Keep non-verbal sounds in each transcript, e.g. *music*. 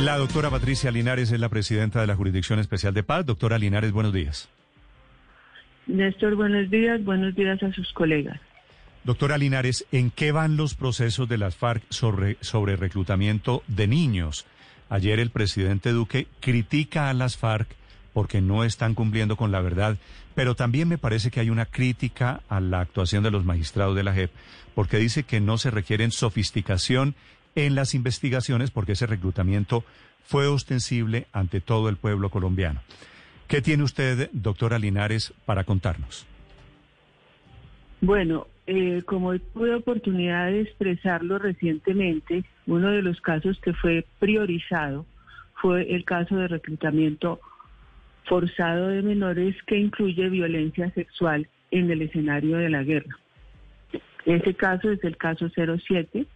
La doctora Patricia Linares es la presidenta de la Jurisdicción Especial de Paz. Doctora Linares, buenos días. Néstor, buenos días. Buenos días a sus colegas. Doctora Linares, ¿en qué van los procesos de las FARC sobre, sobre reclutamiento de niños? Ayer el presidente Duque critica a las FARC porque no están cumpliendo con la verdad, pero también me parece que hay una crítica a la actuación de los magistrados de la JEP, porque dice que no se requieren sofisticación en las investigaciones porque ese reclutamiento fue ostensible ante todo el pueblo colombiano. ¿Qué tiene usted, doctora Linares, para contarnos? Bueno, eh, como tuve oportunidad de expresarlo recientemente, uno de los casos que fue priorizado fue el caso de reclutamiento forzado de menores que incluye violencia sexual en el escenario de la guerra. Ese caso es el caso 07.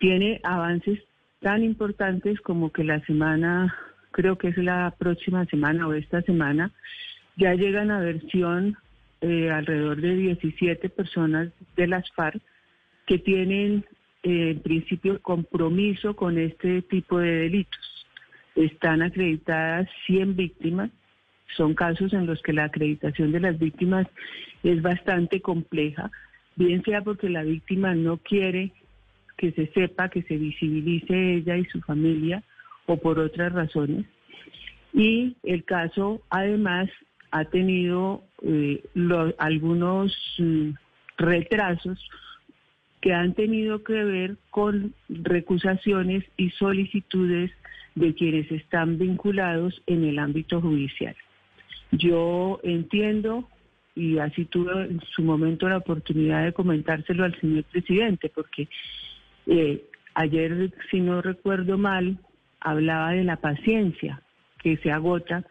Tiene avances tan importantes como que la semana, creo que es la próxima semana o esta semana, ya llegan a versión eh, alrededor de 17 personas de las FARC que tienen eh, en principio compromiso con este tipo de delitos. Están acreditadas 100 víctimas. Son casos en los que la acreditación de las víctimas es bastante compleja, bien sea porque la víctima no quiere que se sepa, que se visibilice ella y su familia, o por otras razones. Y el caso, además, ha tenido eh, algunos mm, retrasos que han tenido que ver con recusaciones y solicitudes de quienes están vinculados en el ámbito judicial. Yo entiendo, y así tuve en su momento la oportunidad de comentárselo al señor presidente, porque eh, ayer, si no recuerdo mal, hablaba de la paciencia que se agota,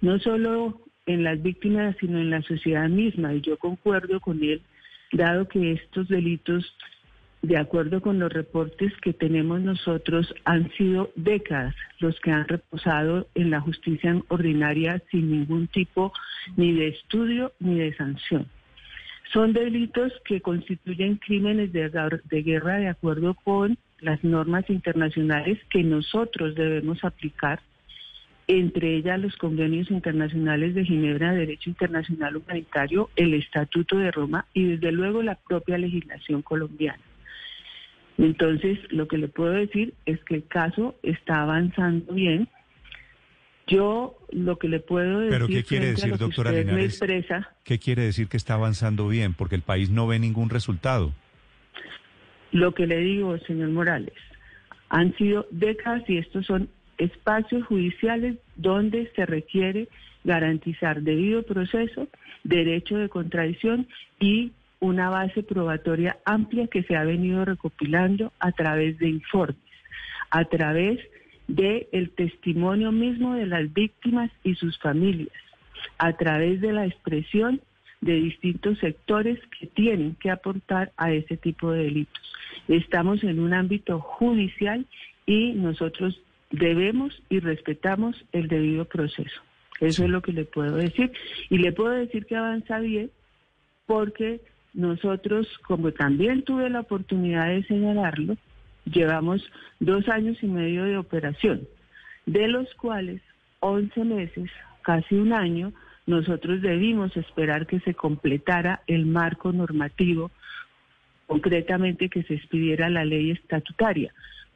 no solo en las víctimas, sino en la sociedad misma. Y yo concuerdo con él, dado que estos delitos, de acuerdo con los reportes que tenemos nosotros, han sido décadas los que han reposado en la justicia ordinaria sin ningún tipo ni de estudio ni de sanción. Son delitos que constituyen crímenes de, guerra de acuerdo con las normas internacionales que nosotros debemos aplicar entre ellas los convenios internacionales de Ginebra de Derecho Internacional Humanitario, el Estatuto de Roma y desde luego la propia legislación colombiana. Entonces, lo que le puedo decir es que el caso está avanzando bien. Yo lo que le puedo decir... ¿Pero qué quiere decir, doctora Linares? ¿Qué quiere decir que está avanzando bien? Porque el país no ve ningún resultado. Lo que le digo, señor Morales, han sido décadas y estos son espacios judiciales donde se requiere garantizar debido proceso, derecho de contradicción y una base probatoria amplia que se ha venido recopilando a través de informes, a través del el testimonio mismo de las víctimas y sus familias, a través de la expresión de distintos sectores que tienen que aportar a ese tipo de delitos. Estamos en un ámbito judicial y nosotros debemos y respetamos el debido proceso. Eso es lo que le puedo decir. Y le puedo decir que avanza bien porque nosotros, como también tuve la oportunidad de señalarlo, llevamos dos años y medio de operación, de los cuales 11 meses, casi un año, nosotros debimos esperar que se completara el marco normativo, concretamente que se expidiera la ley estatutaria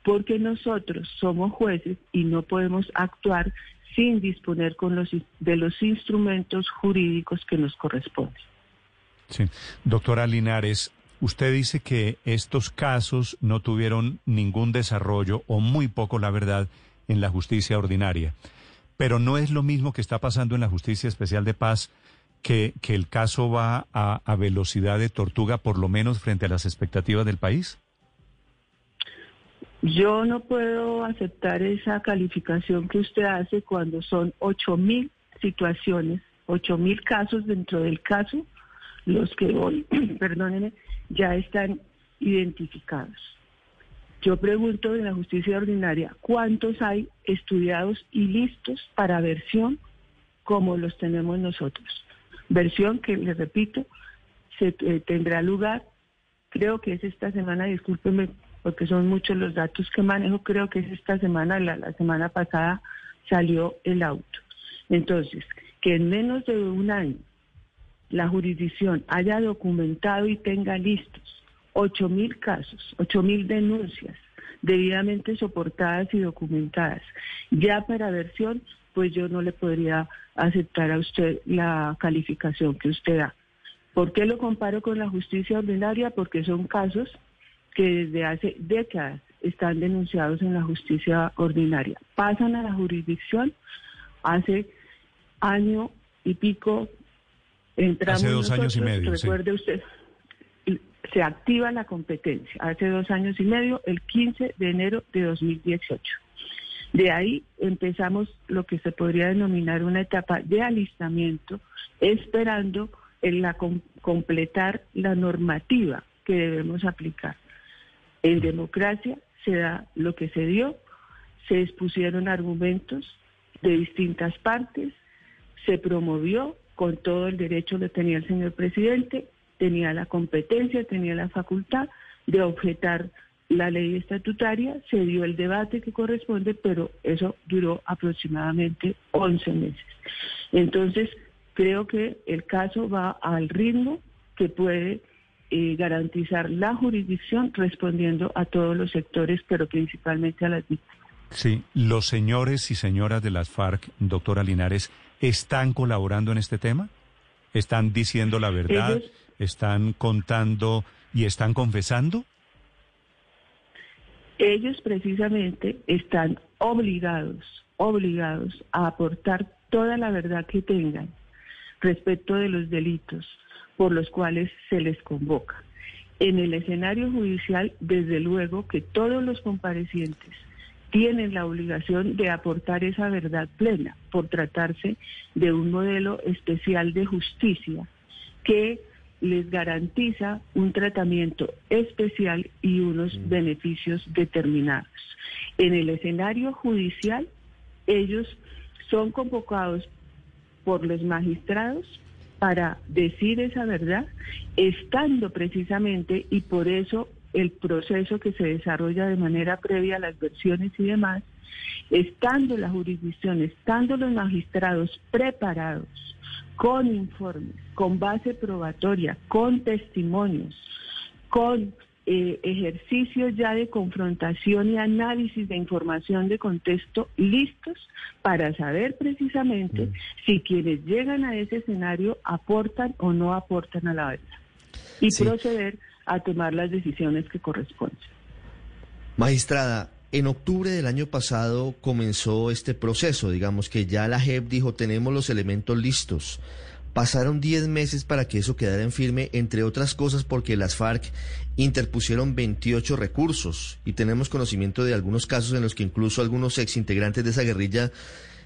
porque nosotros somos jueces y no podemos actuar sin disponer con los, de los instrumentos jurídicos que nos corresponden. Sí. Doctora Linares, usted dice que estos casos no tuvieron ningún desarrollo o muy poco, la verdad, en la justicia ordinaria. Pero no es lo mismo que está pasando en la justicia especial de paz, que, que el caso va a, a velocidad de tortuga, por lo menos frente a las expectativas del país. Yo no puedo aceptar esa calificación que usted hace cuando son ocho mil situaciones, ocho mil casos dentro del caso, los que hoy, *clears throat* perdónenme, ya están identificados. Yo pregunto en la justicia ordinaria, ¿cuántos hay estudiados y listos para versión como los tenemos nosotros? Versión que, les repito, se eh, tendrá lugar, creo que es esta semana, discúlpenme porque son muchos los datos que manejo, creo que es esta semana, la, la semana pasada salió el auto. Entonces, que en menos de un año la jurisdicción haya documentado y tenga listos ocho mil casos, ocho mil denuncias debidamente soportadas y documentadas. Ya para versión, pues yo no le podría aceptar a usted la calificación que usted da. ¿Por qué lo comparo con la justicia ordinaria? Porque son casos que desde hace décadas están denunciados en la justicia ordinaria. Pasan a la jurisdicción hace año y pico, entramos hace dos años y medio. Recuerde usted, se activa la competencia hace dos años y medio, el 15 de enero de 2018. De ahí empezamos lo que se podría denominar una etapa de alistamiento, esperando en la completar la normativa que debemos aplicar. En democracia se da lo que se dio, se expusieron argumentos de distintas partes, se promovió con todo el derecho que tenía el señor presidente, tenía la competencia, tenía la facultad de objetar la ley estatutaria, se dio el debate que corresponde, pero eso duró aproximadamente 11 meses. Entonces, creo que el caso va al ritmo que puede eh, garantizar la jurisdicción respondiendo a todos los sectores, pero principalmente a las víctimas. Sí, los señores y señoras de las FARC, doctora Linares, ¿están colaborando en este tema? ¿Están diciendo la verdad? ¿Están contando y están confesando? Ellos precisamente están obligados, obligados a aportar toda la verdad que tengan respecto de los delitos por los cuales se les convoca. En el escenario judicial, desde luego que todos los comparecientes tienen la obligación de aportar esa verdad plena por tratarse de un modelo especial de justicia que les garantiza un tratamiento especial y unos mm. beneficios determinados. En el escenario judicial, ellos son convocados por los magistrados para decir esa verdad, estando precisamente, y por eso el proceso que se desarrolla de manera previa a las versiones y demás, estando la jurisdicción, estando los magistrados preparados con informes, con base probatoria, con testimonios, con eh, ejercicios ya de confrontación y análisis de información de contexto listos para saber precisamente mm. si quienes llegan a ese escenario aportan o no aportan a la verdad y proceder a tomar las decisiones que corresponden. Magistrada, en octubre del año pasado comenzó este proceso, digamos que ya la JEP dijo tenemos los elementos listos. Pasaron 10 meses para que eso quedara en firme, entre otras cosas porque las FARC interpusieron 28 recursos y tenemos conocimiento de algunos casos en los que incluso algunos exintegrantes de esa guerrilla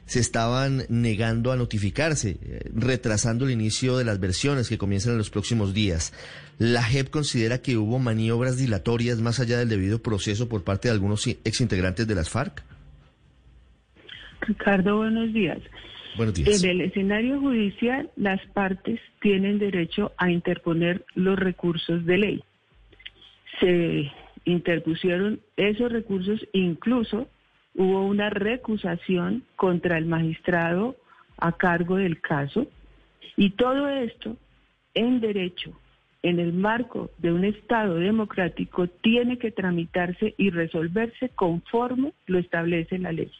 se estaban negando a notificarse, eh, retrasando el inicio de las versiones que comienzan en los próximos días. ¿La JEP considera que hubo maniobras dilatorias más allá del debido proceso por parte de algunos exintegrantes de las FARC? Ricardo, buenos días. Buenos días. En el escenario judicial, las partes tienen derecho a interponer los recursos de ley. Se interpusieron esos recursos incluso hubo una recusación contra el magistrado a cargo del caso y todo esto en derecho, en el marco de un Estado democrático, tiene que tramitarse y resolverse conforme lo establece la ley.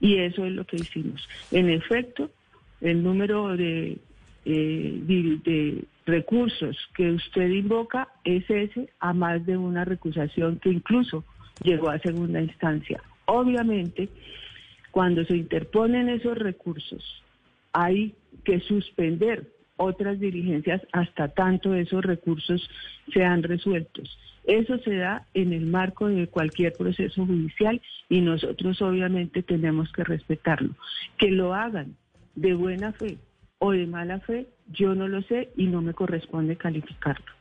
Y eso es lo que hicimos. En efecto, el número de, eh, de recursos que usted invoca es ese a más de una recusación que incluso llegó a segunda instancia. Obviamente, cuando se interponen esos recursos, hay que suspender otras diligencias hasta tanto esos recursos sean resueltos. Eso se da en el marco de cualquier proceso judicial y nosotros obviamente tenemos que respetarlo. Que lo hagan de buena fe o de mala fe, yo no lo sé y no me corresponde calificarlo.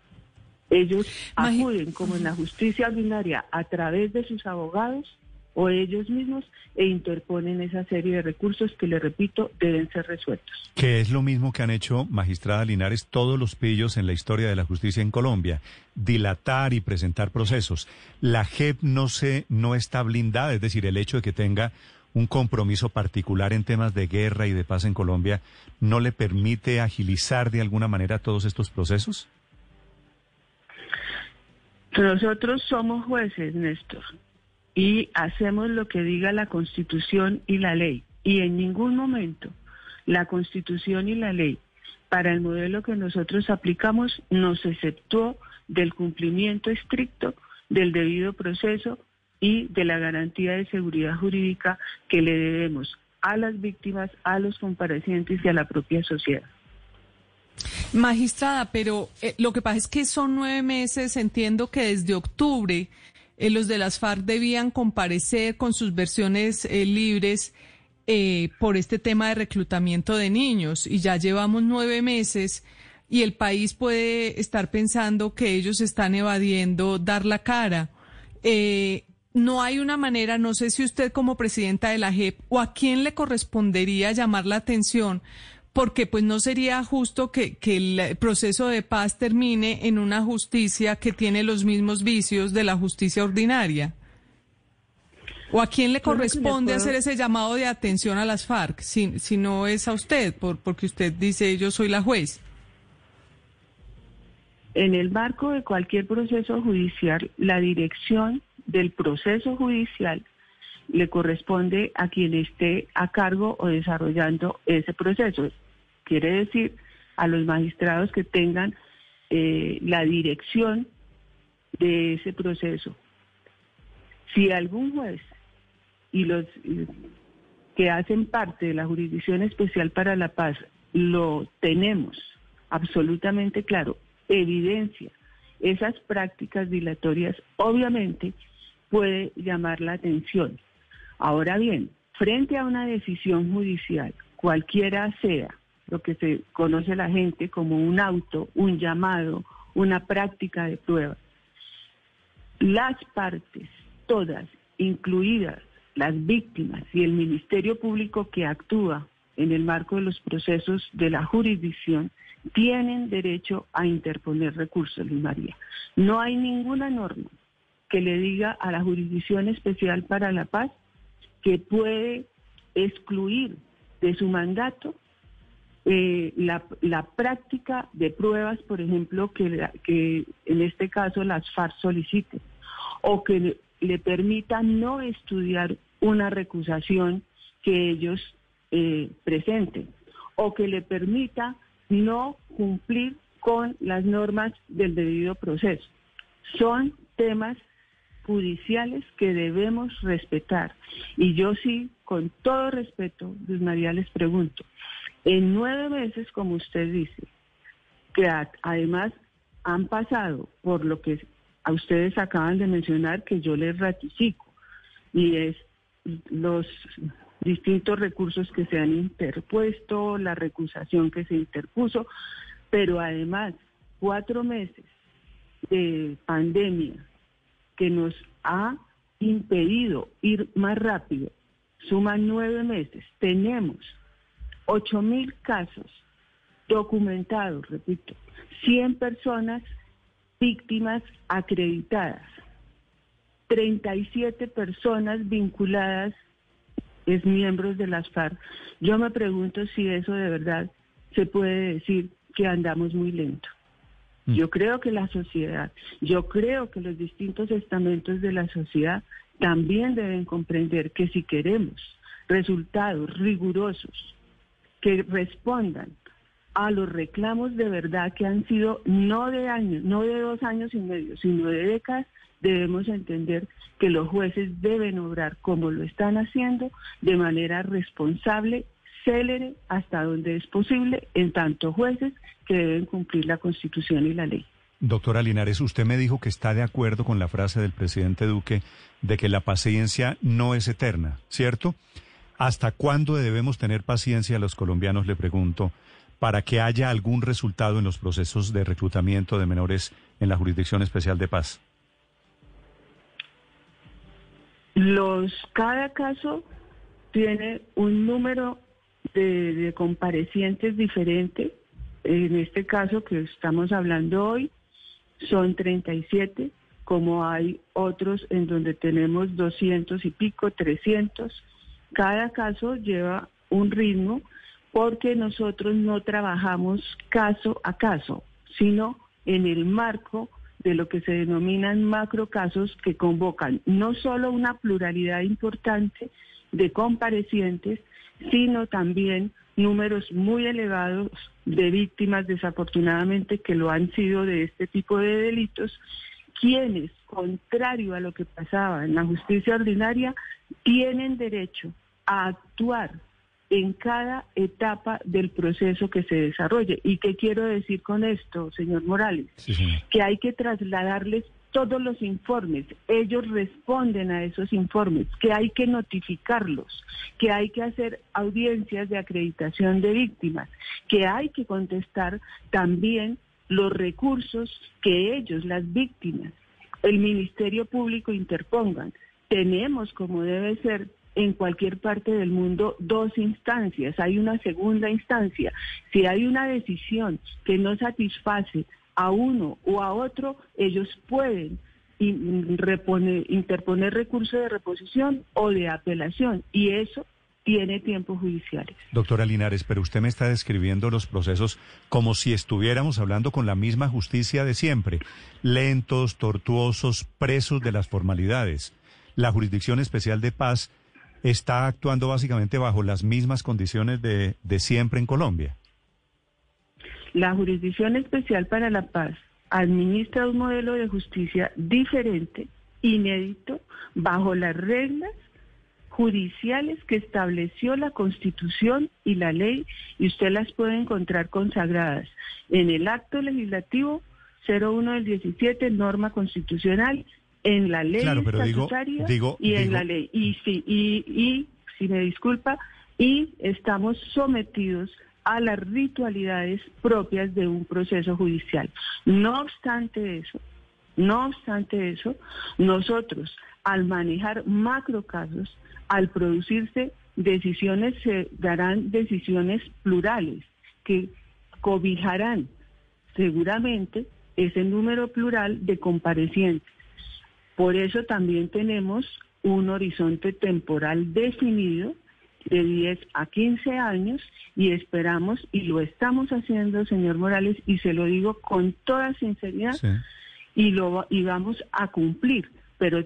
Ellos acuden como en la justicia ordinaria a través de sus abogados o ellos mismos e interponen esa serie de recursos que, le repito, deben ser resueltos. Que es lo mismo que han hecho, magistrada Linares, todos los pillos en la historia de la justicia en Colombia, dilatar y presentar procesos. La JEP no, se, no está blindada, es decir, el hecho de que tenga un compromiso particular en temas de guerra y de paz en Colombia, ¿no le permite agilizar de alguna manera todos estos procesos? Nosotros somos jueces, Néstor y hacemos lo que diga la Constitución y la ley. Y en ningún momento la Constitución y la ley para el modelo que nosotros aplicamos nos exceptuó del cumplimiento estricto del debido proceso y de la garantía de seguridad jurídica que le debemos a las víctimas, a los comparecientes y a la propia sociedad. Magistrada, pero eh, lo que pasa es que son nueve meses, entiendo que desde octubre eh, los de las FARC debían comparecer con sus versiones eh, libres eh, por este tema de reclutamiento de niños y ya llevamos nueve meses y el país puede estar pensando que ellos están evadiendo dar la cara. no hay una manera, no sé si usted como presidenta de la JEP o a quién le correspondería llamar la atención porque pues no sería justo que, el proceso de paz termine en una justicia que tiene los mismos vicios de la justicia ordinaria. ¿O a quién le corresponde hacer ese llamado de atención a las FARC, si, si no es a usted, por, porque usted dice yo soy la juez? En el marco de cualquier proceso judicial, la dirección del proceso judicial le corresponde a quien esté a cargo o desarrollando ese proceso. Quiere decir a los magistrados que tengan eh, la dirección de ese proceso. Si algún juez y los que hacen parte de la Jurisdicción Especial para la Paz lo tenemos absolutamente claro, evidencia esas prácticas dilatorias, obviamente puede llamar la atención. Ahora bien, frente a una decisión judicial, cualquiera sea, lo que se conoce la gente como un auto, un llamado, una práctica de prueba, las partes, todas, incluidas las víctimas y el Ministerio Público que actúa en el marco de los procesos de la jurisdicción, tienen derecho a interponer recursos, Luis María. No hay ninguna norma que le diga a la Jurisdicción Especial para la Paz que puede excluir de su mandato eh, la, práctica de pruebas, por ejemplo, que, que en este caso las FARC soliciten, o que le, permita no estudiar una recusación que ellos eh, presenten, o que le permita no cumplir con las normas del debido proceso. Son temas judiciales que debemos respetar. Y yo sí, con todo respeto, Luis María, les pregunto, en nueve meses, como usted dice, que además han pasado por lo que a ustedes acaban de mencionar, que yo les ratifico, y es los distintos recursos que se han interpuesto, la recusación que se interpuso, pero además cuatro meses de pandemia, que nos ha impedido ir más rápido, suman nueve meses. Tenemos ocho mil casos documentados, repito, 100 personas víctimas acreditadas, 37 personas vinculadas es miembros de las FARC. Yo me pregunto si eso de verdad se puede decir que andamos muy lento. Mm. Yo creo que la sociedad, yo creo que los distintos estamentos de la sociedad también deben comprender que si queremos resultados rigurosos que respondan a los reclamos de verdad que han sido no de años, no de dos años y medio, sino de décadas, debemos entender que los jueces deben obrar como lo están haciendo, de manera responsable, célere hasta donde es posible en tanto jueces que deben cumplir la Constitución y la ley. Doctora Linares, usted me dijo que está de acuerdo con la frase del presidente Duque de que la paciencia no es eterna, ¿cierto? ¿Hasta cuándo debemos tener paciencia los colombianos, le pregunto, para que haya algún resultado en los procesos de reclutamiento de menores en la Jurisdicción Especial de Paz? Los, cada caso tiene un número de, comparecientes diferente. En este caso que estamos hablando hoy, son 37, como hay otros en donde tenemos 200 y pico, 300. Cada caso lleva un ritmo porque nosotros no trabajamos caso a caso, sino en el marco de lo que se denominan macrocasos que convocan no solo una pluralidad importante de comparecientes, sino también números muy elevados de víctimas desafortunadamente que lo han sido de este tipo de delitos, quienes, contrario a lo que pasaba en la justicia ordinaria, tienen derecho a actuar en cada etapa del proceso que se desarrolle. ¿Y qué quiero decir con esto, señor Morales? Que hay que trasladarles todos los informes, ellos responden a esos informes, que hay que notificarlos, que hay que hacer audiencias de acreditación de víctimas, que hay que contestar también los recursos que ellos, las víctimas, el Ministerio Público interpongan. Tenemos, como debe ser, en cualquier parte del mundo dos instancias. Hay una segunda instancia. Si hay una decisión que no satisface a uno o a otro, ellos pueden interponer recursos de reposición o de apelación y eso tiene tiempos judiciales. Doctora Linares, pero usted me está describiendo los procesos como si estuviéramos hablando con la misma justicia de siempre, lentos, tortuosos, presos de las formalidades. La Jurisdicción Especial de Paz está actuando básicamente bajo las mismas condiciones de, de siempre en Colombia. La Jurisdicción Especial para la Paz administra un modelo de justicia diferente, inédito, bajo las reglas judiciales que estableció la Constitución y la ley, y usted las puede encontrar consagradas en el acto legislativo 01 del 17, norma constitucional, en la ley estatutaria y en la ley. Y, sí, y, y, si me disculpa, y estamos sometidos a las ritualidades propias de un proceso judicial. No obstante eso, no obstante eso, nosotros al manejar macrocasos, al producirse decisiones, se darán decisiones plurales que cobijarán seguramente ese número plural de comparecientes. Por eso también tenemos un horizonte temporal definido de 10 a 15 años y esperamos, y lo estamos haciendo, señor Morales, y se lo digo con toda sinceridad, y, lo, y vamos a cumplir, pero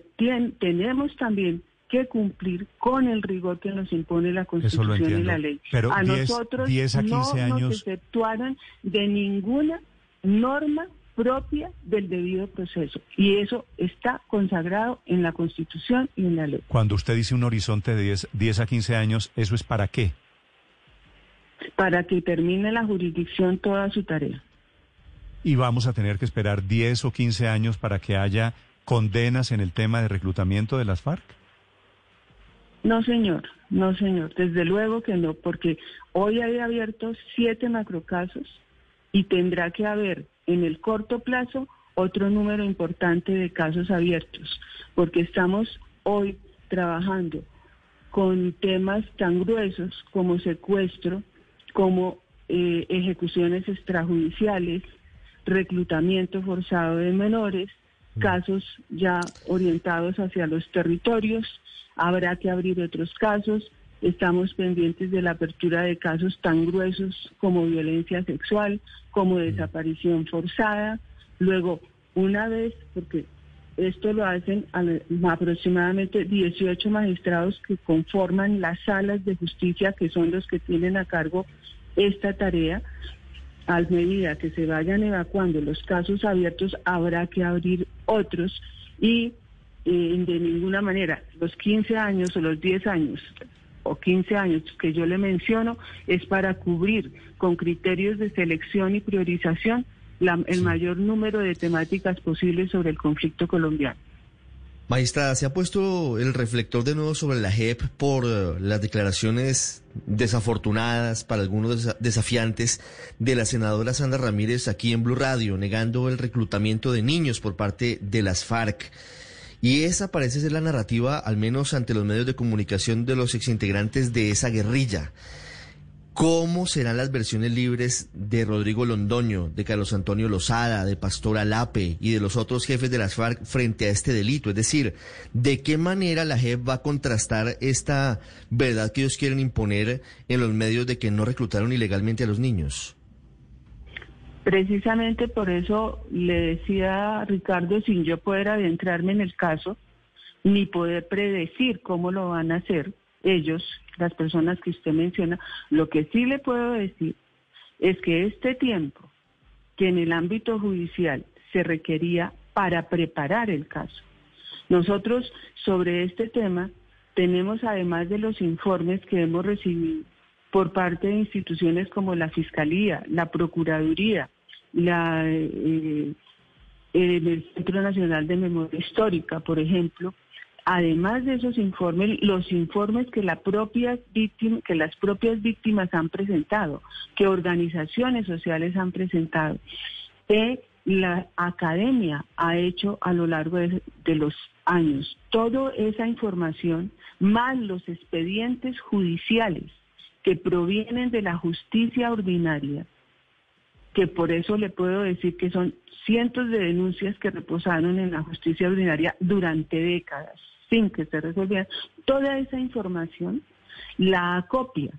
tenemos también que cumplir con el rigor que nos impone la Constitución y la ley. Pero a 10, nosotros 10 a 15 no años... nos exceptuaron de ninguna norma propia del debido proceso. Y eso está consagrado en la Constitución y en la ley. Cuando usted dice un horizonte de 10, 10 a 15 años, ¿eso es para qué? Para que termine la jurisdicción toda su tarea. ¿Y vamos a tener que esperar 10 o 15 años para que haya condenas en el tema de reclutamiento de las FARC? No, señor, no, señor, desde luego que no, porque hoy hay abiertos siete macrocasos y tendrá que haber en el corto plazo otro número importante de casos abiertos, porque estamos hoy trabajando con temas tan gruesos como secuestro, como eh, ejecuciones extrajudiciales, reclutamiento forzado de menores, mm. casos ya orientados hacia los territorios, habrá que abrir otros casos, Estamos pendientes de la apertura de casos tan gruesos como violencia sexual, como mm. desaparición forzada. Luego, una vez, porque esto lo hacen aproximadamente 18 magistrados que conforman las salas de justicia, que son los que tienen a cargo esta tarea. A medida que se vayan evacuando los casos abiertos, habrá que abrir otros y eh, de ninguna manera los 15 años o los 10 años o 15 años que yo le menciono es para cubrir con criterios de selección y priorización el mayor número de temáticas posibles sobre el conflicto colombiano. Magistrada, se ha puesto el reflector de nuevo sobre la JEP por eh, las declaraciones desafortunadas, para algunos desafiantes, de la senadora Sandra Ramírez aquí en Blue Radio, negando el reclutamiento de niños por parte de las FARC. Y esa parece ser la narrativa, al menos ante los medios de comunicación, de los exintegrantes de esa guerrilla. ¿Cómo serán las versiones libres de Rodrigo Londoño, de Carlos Antonio Lozada, de Pastor Alape y de los otros jefes de las FARC frente a este delito? Es decir, ¿de qué manera la JEP va a contrastar esta verdad que ellos quieren imponer en los medios de que no reclutaron ilegalmente a los niños? Precisamente por eso le decía Ricardo, sin yo poder adentrarme en el caso, ni poder predecir cómo lo van a hacer ellos, las personas que usted menciona, lo que sí le puedo decir es que este tiempo que en el ámbito judicial se requería para preparar el caso, nosotros sobre este tema tenemos además de los informes que hemos recibido por parte de instituciones como la Fiscalía, la Procuraduría, la, eh, el Centro Nacional de Memoria Histórica, por ejemplo, además de esos informes, los informes que, la propia víctima, que las propias víctimas han presentado, que organizaciones sociales han presentado, que la academia ha hecho a lo largo de, de los años. Toda esa información, más los expedientes judiciales que provienen de la justicia ordinaria, que por eso le puedo decir que son cientos de denuncias que reposaron en la justicia ordinaria durante décadas sin que se resolviera, toda esa información la acopia,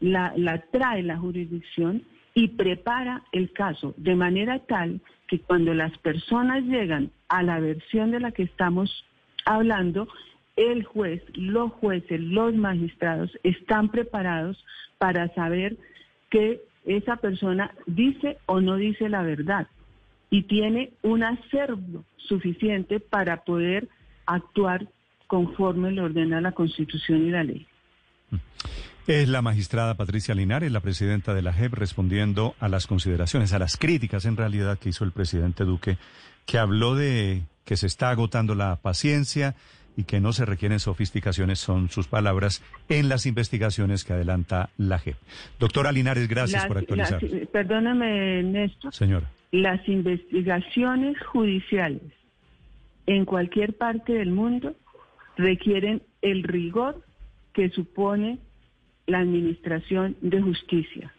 la, la trae la jurisdicción y prepara el caso de manera tal que cuando las personas llegan a la versión de la que estamos hablando, el juez, los jueces, los magistrados están preparados para saber que esa persona dice o no dice la verdad y tiene un acervo suficiente para poder actuar conforme le ordena la Constitución y la ley. Es la magistrada Patricia Linares, la presidenta de la JEP, respondiendo a las consideraciones, a las críticas en realidad que hizo el presidente Duque, que habló de que se está agotando la paciencia y que no se requieren sofisticaciones, son sus palabras, en las investigaciones que adelanta la JEP. Doctora Linares, gracias por actualizar. perdóname, Néstor. Señora. Las investigaciones judiciales en cualquier parte del mundo requieren el rigor que supone la administración de justicia.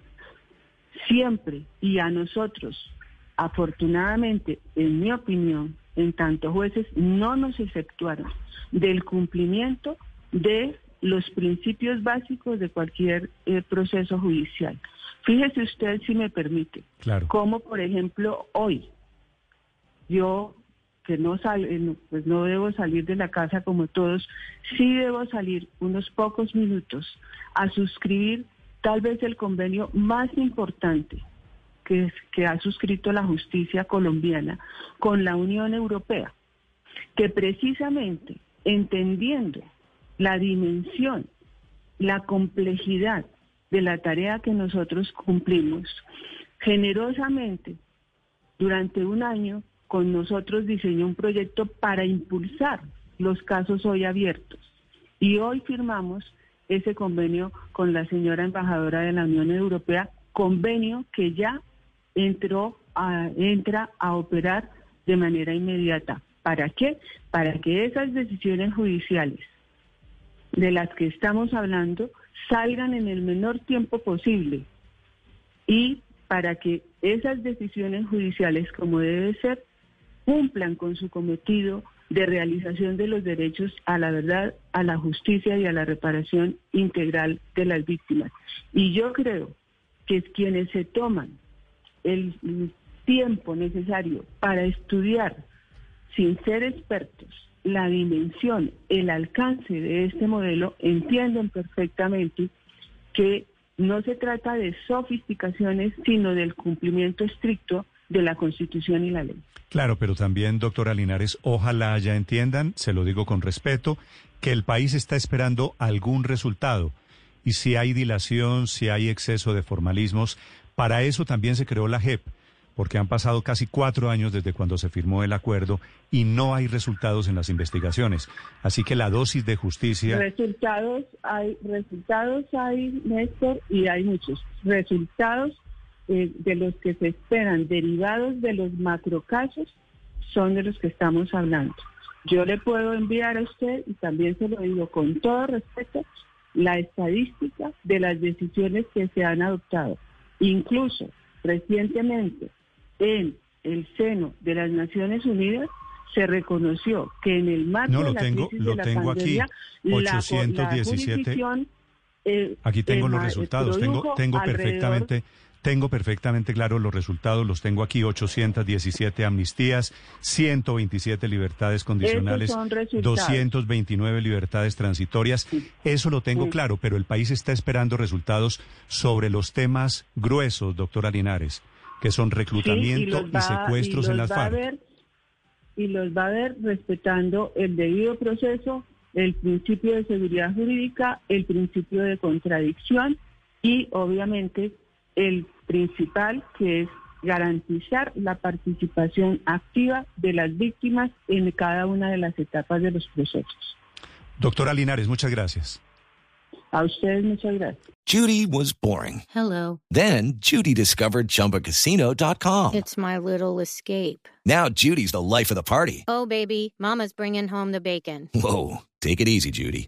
Siempre y a nosotros, afortunadamente, en mi opinión, en tanto jueces no nos efectuaron del cumplimiento de los principios básicos de cualquier eh, proceso judicial. Fíjese usted, si me permite, claro. como por ejemplo hoy yo que no sal, eh, pues no debo salir de la casa como todos, sí debo salir unos pocos minutos a suscribir tal vez el convenio más importante que, ha suscrito la justicia colombiana con la Unión Europea, que precisamente entendiendo la dimensión, la complejidad de la tarea que nosotros cumplimos, generosamente durante un año con nosotros diseñó un proyecto para impulsar los casos hoy abiertos. Y hoy firmamos ese convenio con la señora embajadora de la Unión Europea, convenio que ya entró a, entra a operar de manera inmediata. ¿Para qué? Para que esas decisiones judiciales de las que estamos hablando salgan en el menor tiempo posible y para que esas decisiones judiciales, como debe ser, cumplan con su cometido de realización de los derechos a la verdad, a la justicia y a la reparación integral de las víctimas. Y yo creo que quienes se toman el tiempo necesario para estudiar, sin ser expertos, la dimensión, el alcance de este modelo, entienden perfectamente que no se trata de sofisticaciones, sino del cumplimiento estricto de la Constitución y la ley. Claro, pero también, doctora Linares, ojalá ya entiendan, se lo digo con respeto, que el país está esperando algún resultado, y si hay dilación, si hay exceso de formalismos. Para eso también se creó la JEP, porque han pasado casi cuatro años desde cuando se firmó el acuerdo y no hay resultados en las investigaciones. Así que la dosis de justicia... Resultados hay, resultados hay, Néstor, y hay muchos. Resultados eh, de los que se esperan derivados de los macrocasos son de los que estamos hablando. Yo le puedo enviar a usted, y también se lo digo con todo respeto, la estadística de las decisiones que se han adoptado. Incluso recientemente en el seno de las Naciones Unidas se reconoció que en el marco no, lo de la tengo, crisis lo de la tengo pandemia, aquí, la- la 817. jurisdicción, eh, Aquí tengo eh, los ma- resultados, tengo, tengo perfectamente, tengo perfectamente claro los resultados, los tengo aquí, 817 amnistías, 127 libertades condicionales, son resultados. 229 libertades transitorias. Eso lo tengo Sí. claro, pero el país está esperando resultados sobre los temas gruesos, doctora Linares, que son reclutamiento y, va- secuestros y en las FARC. ver- y los va a ver respetando el debido proceso, el principio de seguridad jurídica, el principio de contradicción y obviamente el principal que es garantizar la participación activa de las víctimas en cada una de las etapas de los procesos. Doctora Linares, muchas gracias. A ustedes muchas gracias. Judy was boring. Hello. Then Judy discovered ChumbaCasino.com. It's my little escape. Now Judy's the life of the party. Oh, baby, Mama's bringing home the bacon. Whoa, take it easy, Judy.